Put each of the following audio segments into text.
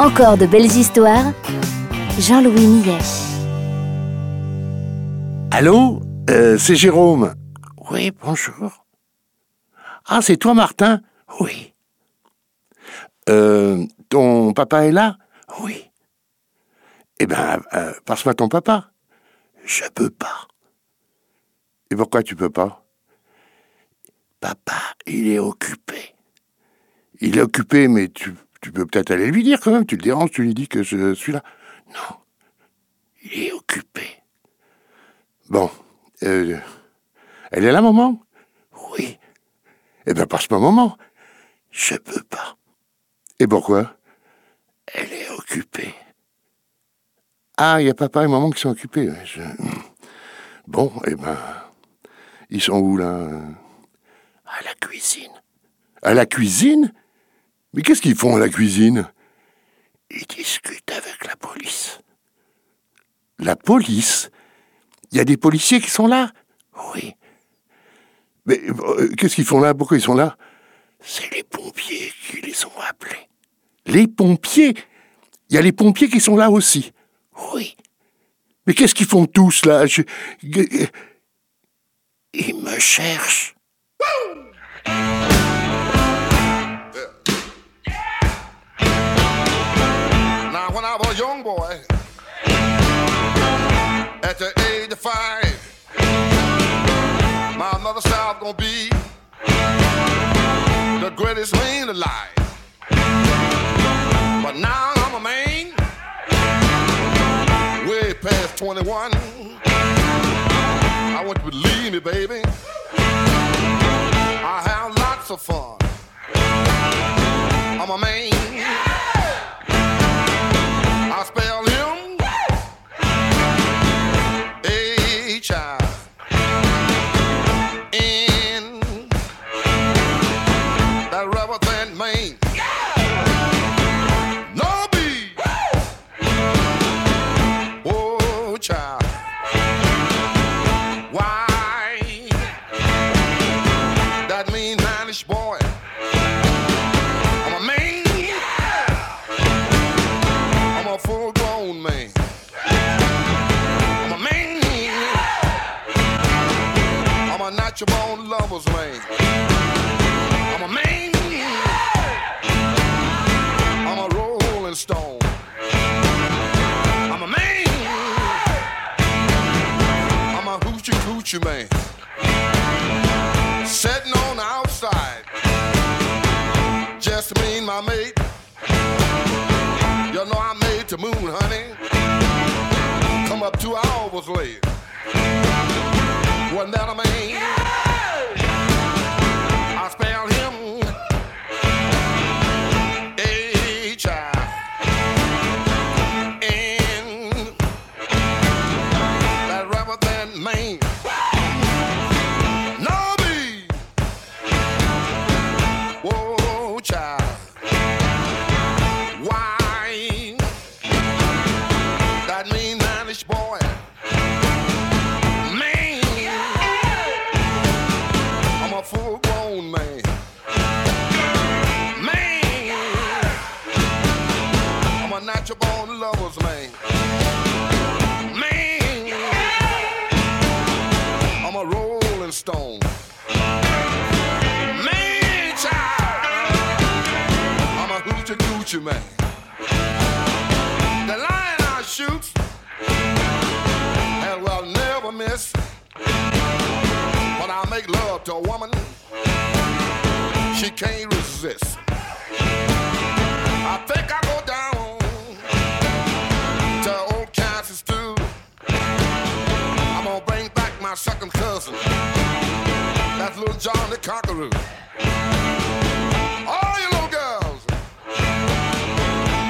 Encore de belles histoires. Jean-Louis Millet. Allô euh, C'est Jérôme. Oui, bonjour. Ah, c'est toi, Martin? Oui. Euh, ton papa est là? Oui. Eh ben, euh, passe-moi ton papa. Je peux pas. Et pourquoi tu peux pas? Papa, il est occupé. Il est occupé, mais tu, tu peux peut-être aller lui dire quand même. Tu le déranges, tu lui dis que je suis là. Non, il est occupé. Bon, euh, elle est là, maman? Oui. Eh bien, passe-moi maman. Je peux pas. Et pourquoi? Elle est occupée. Ah, il y a papa et maman qui sont occupés. Bon, eh ben, ils sont où là? À la cuisine. À la cuisine? Mais qu'est-ce qu'ils font à la cuisine? Ils discutent avec la police. La police? Il y a des policiers qui sont là? Oui. Mais euh, qu'est-ce qu'ils font là? Pourquoi ils sont là? C'est les pompiers qui les ont appelés. Les pompiers? Il y a les pompiers qui sont là aussi. Oui. Mais qu'est-ce qu'ils font tous là? Je- Ils me cherchent. Gonna be the greatest man alive. But now I'm a man, way past 21. I want you to believe me, baby. I have lots of fun. I'm a man. A natural born lover's man. I'm a man. I'm a rolling stone. I'm a man. I'm a hoochie coochie man. Sitting on the outside. Just me and my mate. You know I made the moon, honey. Come up two hours late. Wasn't that a man? Born lover's man. Man. I'm a rolling stone. Man, child. I'm a hoochie coochie man. The lion I shoot and will never miss. When I make love to a woman, she can't resist. Second cousin. That's little John the Conqueror. All you little girls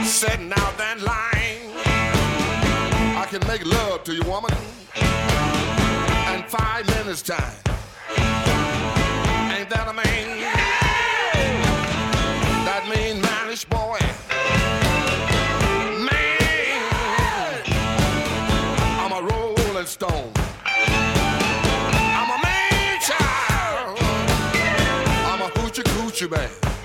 sitting out that line. I can make love to you, woman, in five minutes time. I'm